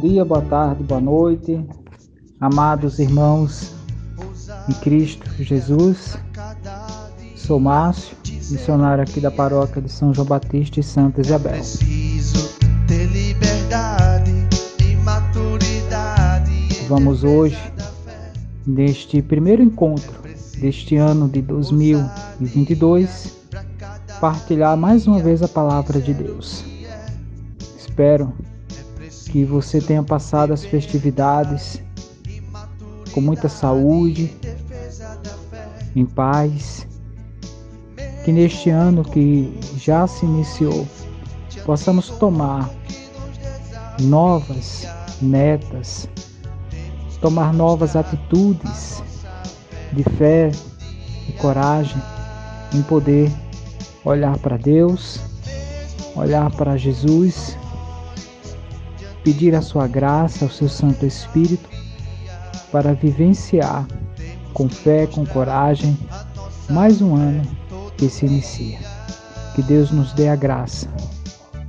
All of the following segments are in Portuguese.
Dia, boa tarde, boa noite, amados irmãos em Cristo Jesus. Sou Márcio, missionário aqui da paróquia de São João Batista e Santa Isabel. Vamos hoje, neste primeiro encontro deste ano de 2022, partilhar mais uma vez a palavra de Deus. Espero que você tenha passado as festividades com muita saúde, em paz. Que neste ano que já se iniciou, possamos tomar novas metas, tomar novas atitudes de fé e coragem em poder olhar para Deus, olhar para Jesus, pedir a sua graça, ao seu Santo Espírito, para vivenciar com fé, com coragem, mais um ano que se inicia. Que Deus nos dê a graça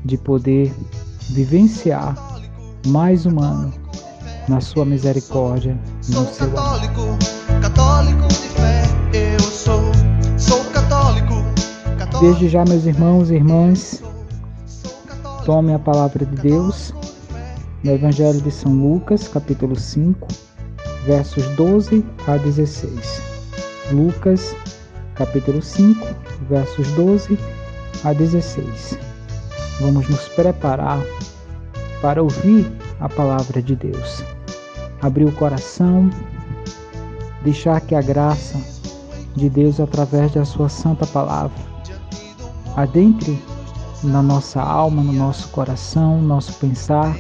de poder vivenciar mais um ano na sua misericórdia, no Sou seu amor. católico, católico de fé, eu sou. Sou católico, católico. Desde já, meus irmãos e irmãs, tome a palavra de Deus no Evangelho de São Lucas, capítulo 5, versos 12 a 16. Lucas, capítulo 5, versos 12 a 16. Vamos nos preparar para ouvir a palavra de Deus. Abrir o coração, deixar que a graça de Deus, através da Sua Santa Palavra, adentre na nossa alma, no nosso coração, no nosso pensar,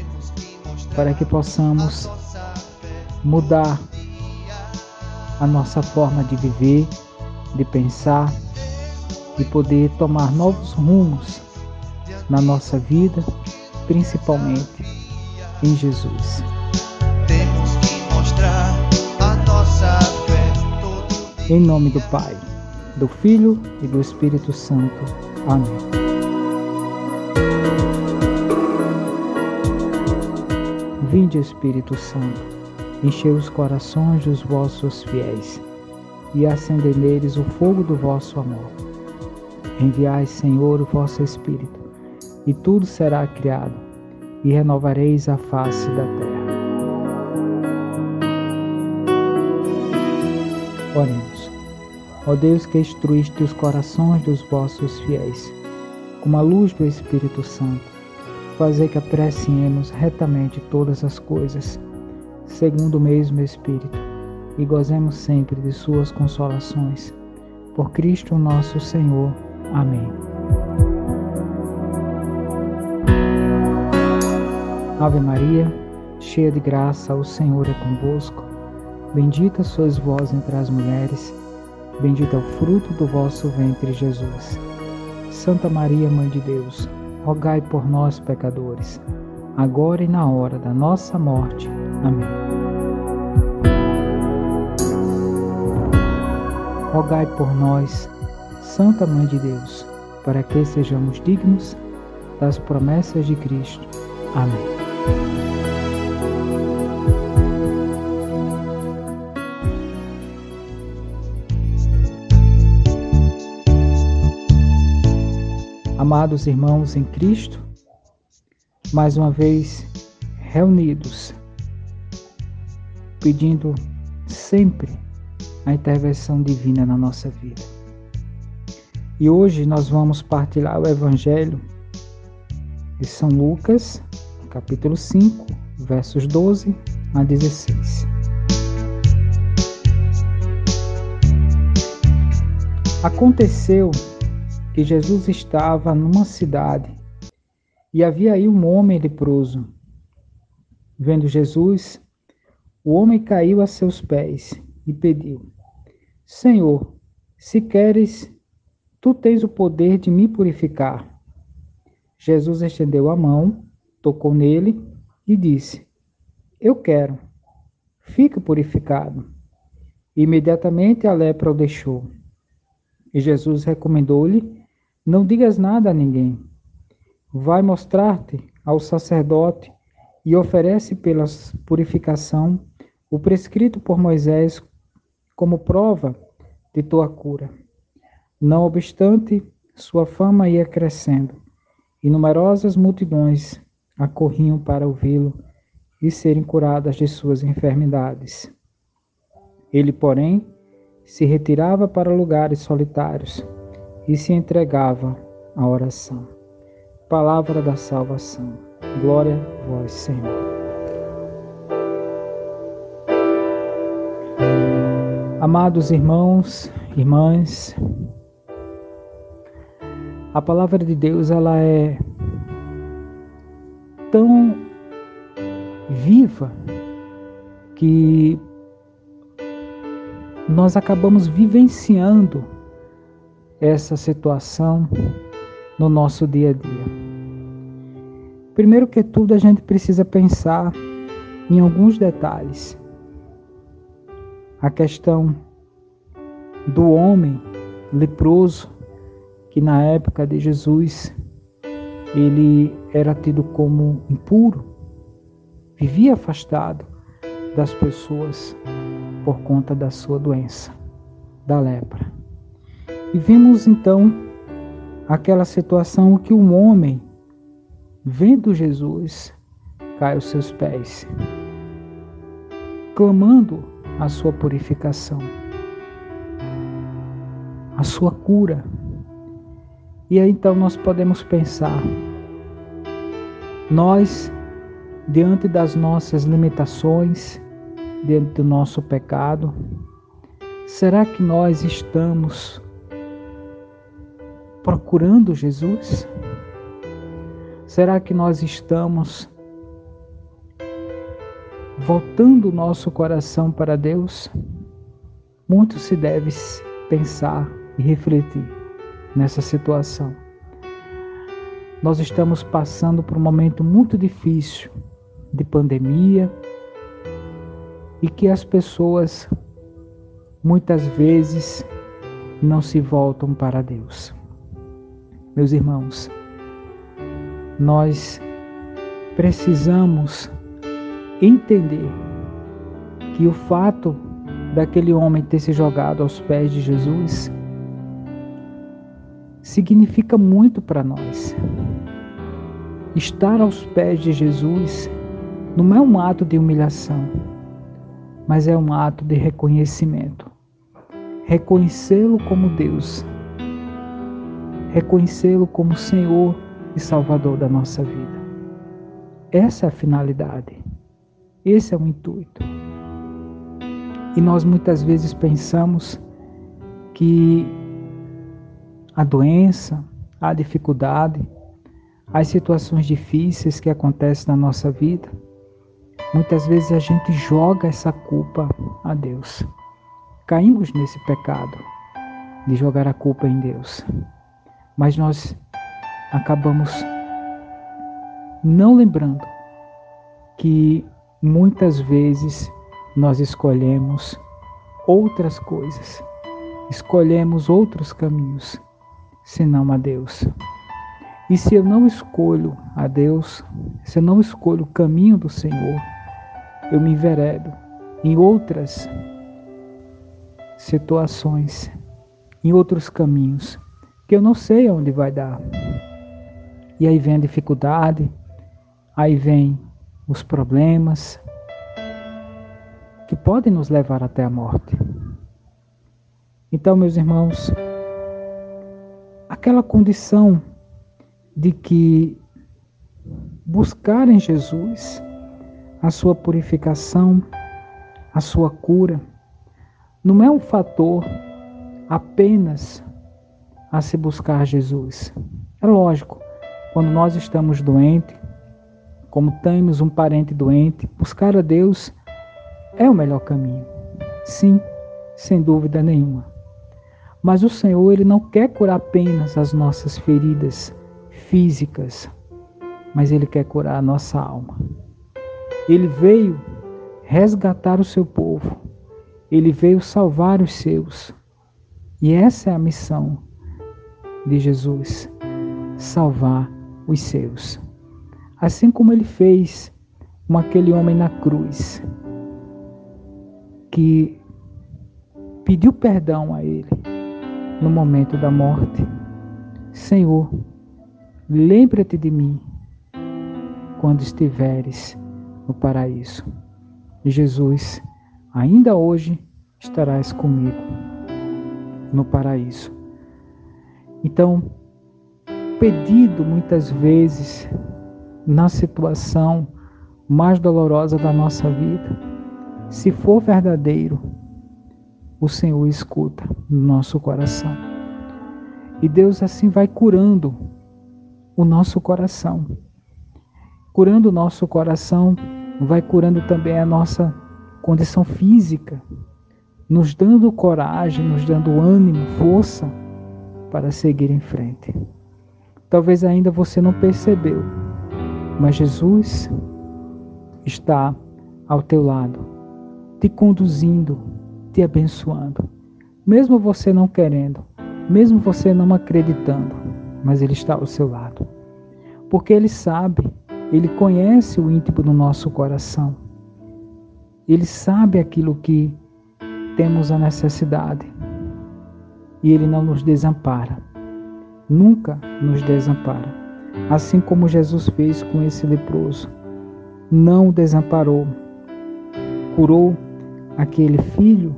para que possamos mudar a nossa forma de viver, de pensar e poder tomar novos rumos na nossa vida, principalmente em Jesus. Temos que mostrar a nossa fé. Em nome do Pai, do Filho e do Espírito Santo. Amém. Vinde, Espírito Santo, enchei os corações dos vossos fiéis e acendei neles o fogo do vosso amor. Enviai, Senhor, o vosso Espírito, e tudo será criado, e renovareis a face da terra. Oremos. Ó Deus que instruíste os corações dos vossos fiéis, com a luz do Espírito Santo, fazer que apreciemos retamente todas as coisas, segundo o mesmo Espírito, e gozemos sempre de suas consolações. Por Cristo nosso Senhor. Amém. Ave Maria, cheia de graça, o Senhor é convosco. Bendita sois vós entre as mulheres, bendito é o fruto do vosso ventre, Jesus. Santa Maria, Mãe de Deus, rogai por nós, pecadores, agora e na hora da nossa morte. Amém. Rogai por nós, Santa Mãe de Deus, para que sejamos dignos das promessas de Cristo. Amém. Amados irmãos em Cristo, mais uma vez reunidos, pedindo sempre a intervenção divina na nossa vida. E hoje nós vamos partilhar o Evangelho de São Lucas, capítulo 5, versos 12 a 16. Aconteceu que Jesus estava numa cidade e havia aí um homem leproso. Vendo Jesus, o homem caiu a seus pés e pediu: Senhor, se queres, tu tens o poder de me purificar. Jesus estendeu a mão, tocou nele e disse: Eu quero, fica purificado. Imediatamente a lepra o deixou. E Jesus recomendou-lhe: Não digas nada a ninguém. Vai mostrar-te ao sacerdote e oferece pela purificação o prescrito por Moisés como prova de tua cura. Não obstante, sua fama ia crescendo, e numerosas multidões acorriam para ouvi-lo e serem curadas de suas enfermidades. Ele, porém, se retirava para lugares solitários e se entregava à oração. Palavra da salvação. Glória a vós, Senhor. Amados irmãos, irmãs, a palavra de Deus ela é tão viva que nós acabamos vivenciando essa situação no nosso dia a dia. Primeiro que tudo, a gente precisa pensar em alguns detalhes. A questão do homem leproso que na época de Jesus ele era tido como impuro, vivia afastado das pessoas por conta da sua doença, da lepra. E vimos então aquela situação que um homem, vendo Jesus, cai aos seus pés, clamando a sua purificação, a sua cura. E aí então nós podemos pensar, nós, diante das nossas limitações, diante do nosso pecado, será que nós estamos procurando Jesus? Será que nós estamos voltando o nosso coração para Deus? Muito se deve pensar e refletir nessa situação. Nós estamos passando por um momento muito difícil de pandemia e que as pessoas muitas vezes não se voltam para Deus. Meus irmãos, nós precisamos entender que o fato daquele homem ter se jogado aos pés de Jesus significa muito para nós. Estar aos pés de Jesus não é um ato de humilhação, mas é um ato de reconhecimento. Reconhecê-lo como Deus, reconhecê-lo como Senhor e Salvador da nossa vida. Essa é a finalidade, esse é o intuito. E nós muitas vezes pensamos que a doença, a dificuldade, as situações difíceis que acontecem na nossa vida, muitas vezes a gente joga essa culpa a Deus. Caímos nesse pecado de jogar a culpa em Deus. Mas nós acabamos não lembrando que muitas vezes nós escolhemos outras coisas, escolhemos outros caminhos senão a Deus. E se eu não escolho a Deus, se eu não escolho o caminho do Senhor, eu me enveredo em outras situações, em outros caminhos, que eu não sei aonde vai dar. E aí vem a dificuldade, aí vem os problemas que podem nos levar até a morte. Então, meus irmãos, aquela condição de que buscar em Jesus a sua purificação, a sua cura. Não é um fator apenas a se buscar Jesus. É lógico, quando nós estamos doentes, como temos um parente doente, buscar a Deus é o melhor caminho. Sim, sem dúvida nenhuma. Mas o Senhor, ele não quer curar apenas as nossas feridas físicas, mas ele quer curar a nossa alma. Ele veio resgatar o seu povo. Ele veio salvar os seus. E essa é a missão de Jesus: salvar os seus. Assim como ele fez com aquele homem na cruz, que pediu perdão a ele no momento da morte. Senhor, lembra-te de mim quando estiveres no paraíso. Jesus, ainda hoje estarás comigo no paraíso. Então, pedido muitas vezes na situação mais dolorosa da nossa vida, se for verdadeiro, o Senhor escuta no nosso coração. E Deus assim vai curando o nosso coração. Curando o nosso coração, vai curando também a nossa condição física, nos dando coragem, nos dando ânimo, força para seguir em frente. Talvez ainda você não percebeu, mas Jesus está ao teu lado, te conduzindo, te abençoando, mesmo você não querendo, mesmo você não acreditando, mas Ele está ao seu lado. Porque Ele sabe, Ele conhece o íntimo do nosso coração. Ele sabe aquilo que temos a necessidade. E Ele não nos desampara. Nunca nos desampara. Assim como Jesus fez com esse leproso. Não o desamparou. Curou aquele filho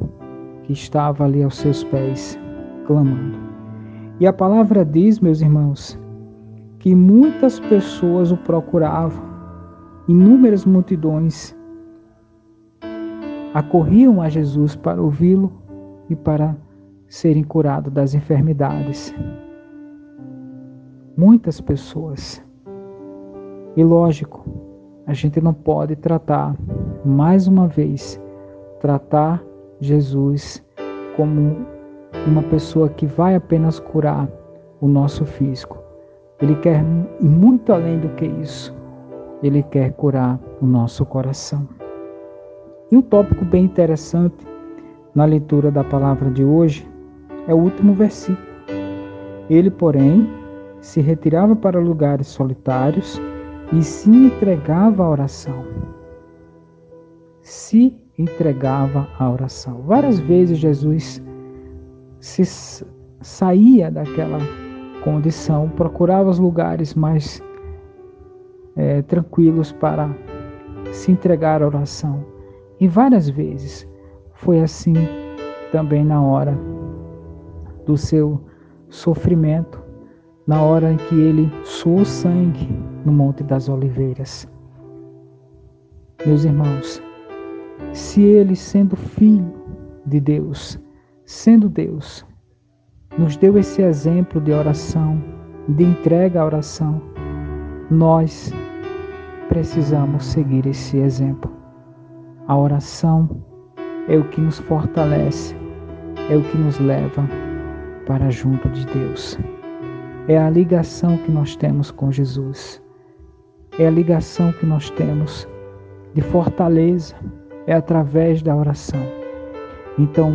que estava ali aos seus pés, clamando. E a palavra diz, meus irmãos, que muitas pessoas o procuravam, inúmeras multidões acorriam a Jesus para ouvi-lo e para serem curados das enfermidades. Muitas pessoas. E lógico, a gente não pode tratar, mais uma vez, tratar Jesus como uma pessoa que vai apenas curar o nosso físico. Ele quer muito além do que isso. Ele quer curar o nosso coração. E um tópico bem interessante na leitura da palavra de hoje é o último versículo. Ele, porém, se retirava para lugares solitários e se entregava à oração. Se entregava à oração. Várias vezes Jesus se saía daquela condição, procurava os lugares mais é, tranquilos para se entregar à oração. E várias vezes foi assim também na hora do seu sofrimento, na hora em que ele suou sangue no Monte das Oliveiras. Meus irmãos, se ele, sendo filho de Deus, sendo Deus, nos deu esse exemplo de oração, de entrega à oração, nós precisamos seguir esse exemplo. A oração é o que nos fortalece, é o que nos leva para junto de Deus. É a ligação que nós temos com Jesus. É a ligação que nós temos de fortaleza, é através da oração. Então,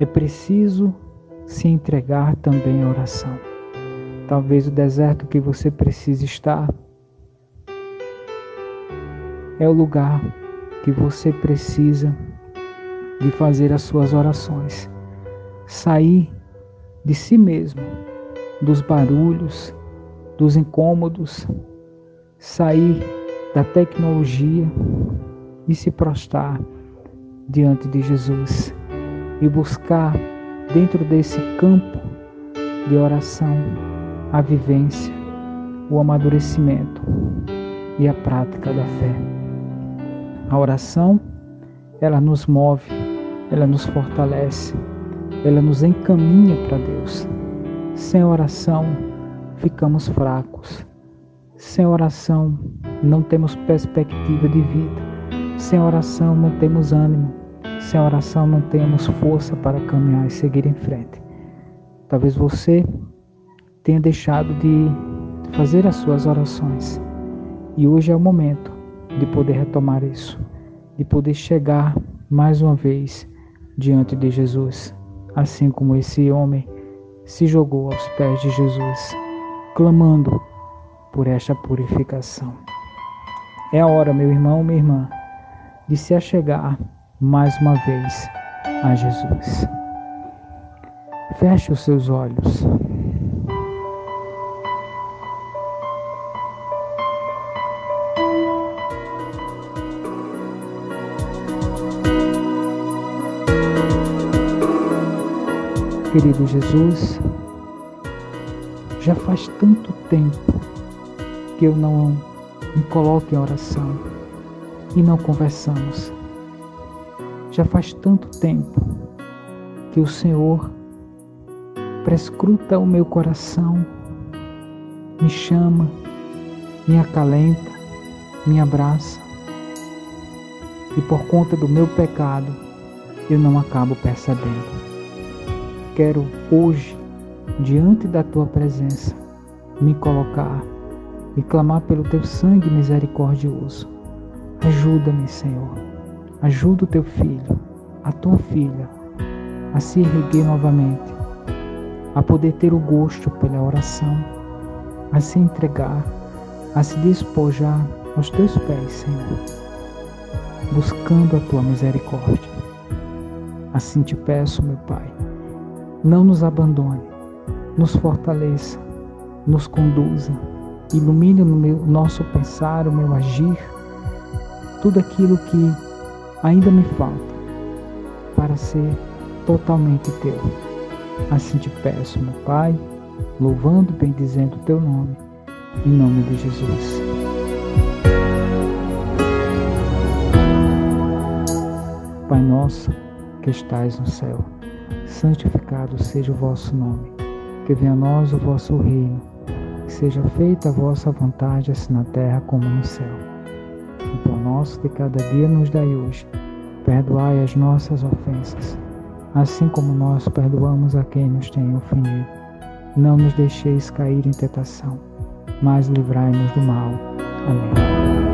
é preciso se entregar também à oração. Talvez o deserto que você precisa estar é o lugar que você precisa de fazer as suas orações. Sair de si mesmo, dos barulhos, dos incômodos, sair da tecnologia e se prostrar diante de Jesus e buscar dentro desse campo de oração a vivência, o amadurecimento. e a prática da fé. A oração, ela nos move, ela nos fortalece, ela nos encaminha para Deus. Sem oração, ficamos fracos. Sem oração, não temos perspectiva de vida. Sem oração, não temos ânimo. Sem oração, não temos força para caminhar e seguir em frente. Talvez você tenha deixado de fazer as suas orações. E hoje é o momento de poder retomar isso, de poder chegar mais uma vez diante de Jesus, assim como esse homem se jogou aos pés de Jesus, clamando por esta purificação. É a hora, meu irmão, minha irmã, de se achegar mais uma vez a Jesus. Feche os seus olhos. Querido Jesus, já faz tanto tempo que eu não me coloco em oração e não conversamos. Já faz tanto tempo que o Senhor prescruta o meu coração, me chama, me acalenta, me abraça. E por conta do meu pecado, eu não acabo percebendo. Quero hoje, diante da tua presença, me colocar e clamar pelo teu sangue misericordioso. Ajuda-me, Senhor. Ajuda o teu filho, a tua filha, a se erguer novamente a poder ter o gosto pela oração, a se entregar, a se despojar aos teus pés, Senhor, buscando a tua misericórdia. Assim te peço, meu Pai, não nos abandone, nos fortaleça, nos conduza, ilumine o nosso pensar, o meu agir, tudo aquilo que ainda me falta para ser totalmente teu. Assim te peço, meu Pai, louvando e bendizendo o teu nome, em nome de Jesus. Pai nosso, que estais no céu, santificado seja o vosso nome. Que venha a nós o vosso reino. Que seja feita a vossa vontade, assim na terra como no céu. O pão nosso de cada dia nos dai hoje. Perdoai as nossas ofensas assim como nós perdoamos a quem nos tem ofendido. Não nos deixeis cair em tentação, mas livrai-nos do mal. Amém.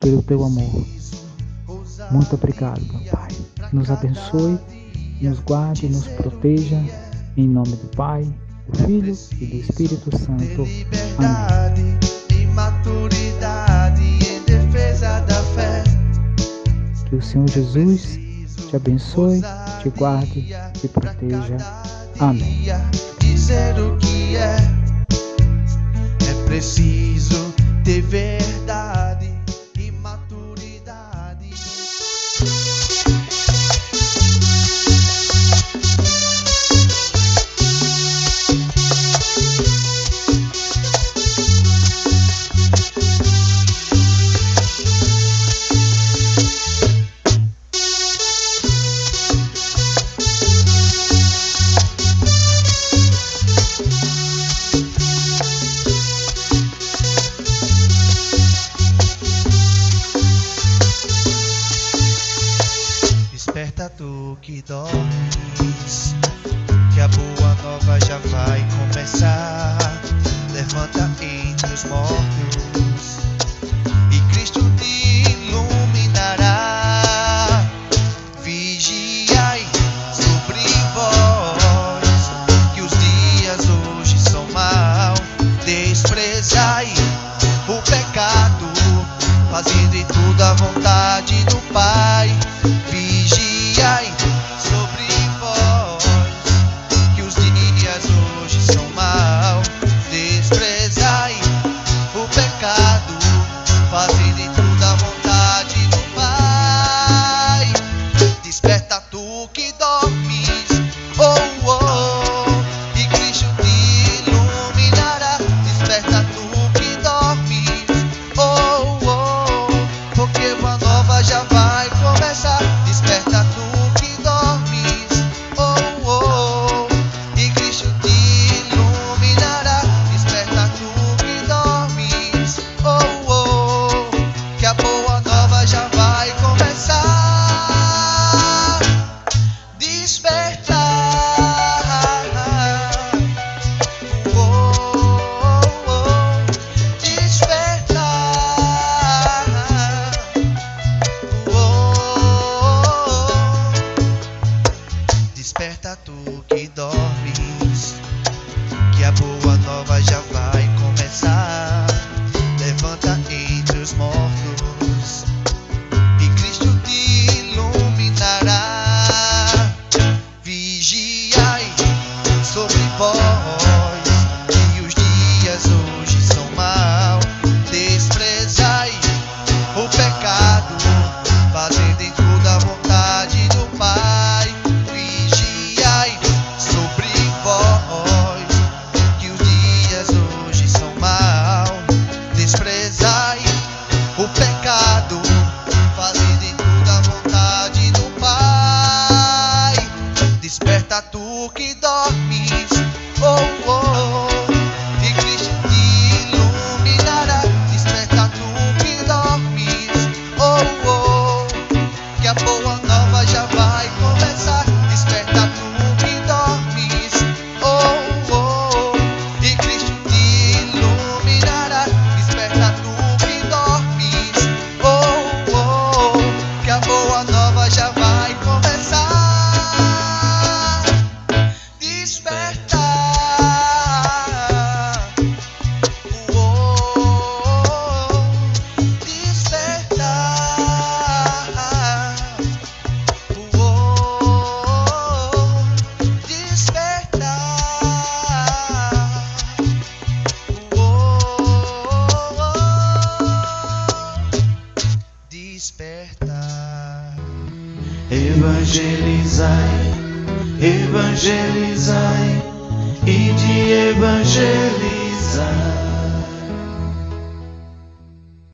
Pelo teu amor. Muito obrigado, meu Pai. Nos abençoe, nos guarde, nos proteja. Em nome do Pai, do Filho e do Espírito Santo. Amém. Que o Senhor Jesus te abençoe, te guarde, te proteja. Amém. Dizer o que é, é preciso ter verdade. Que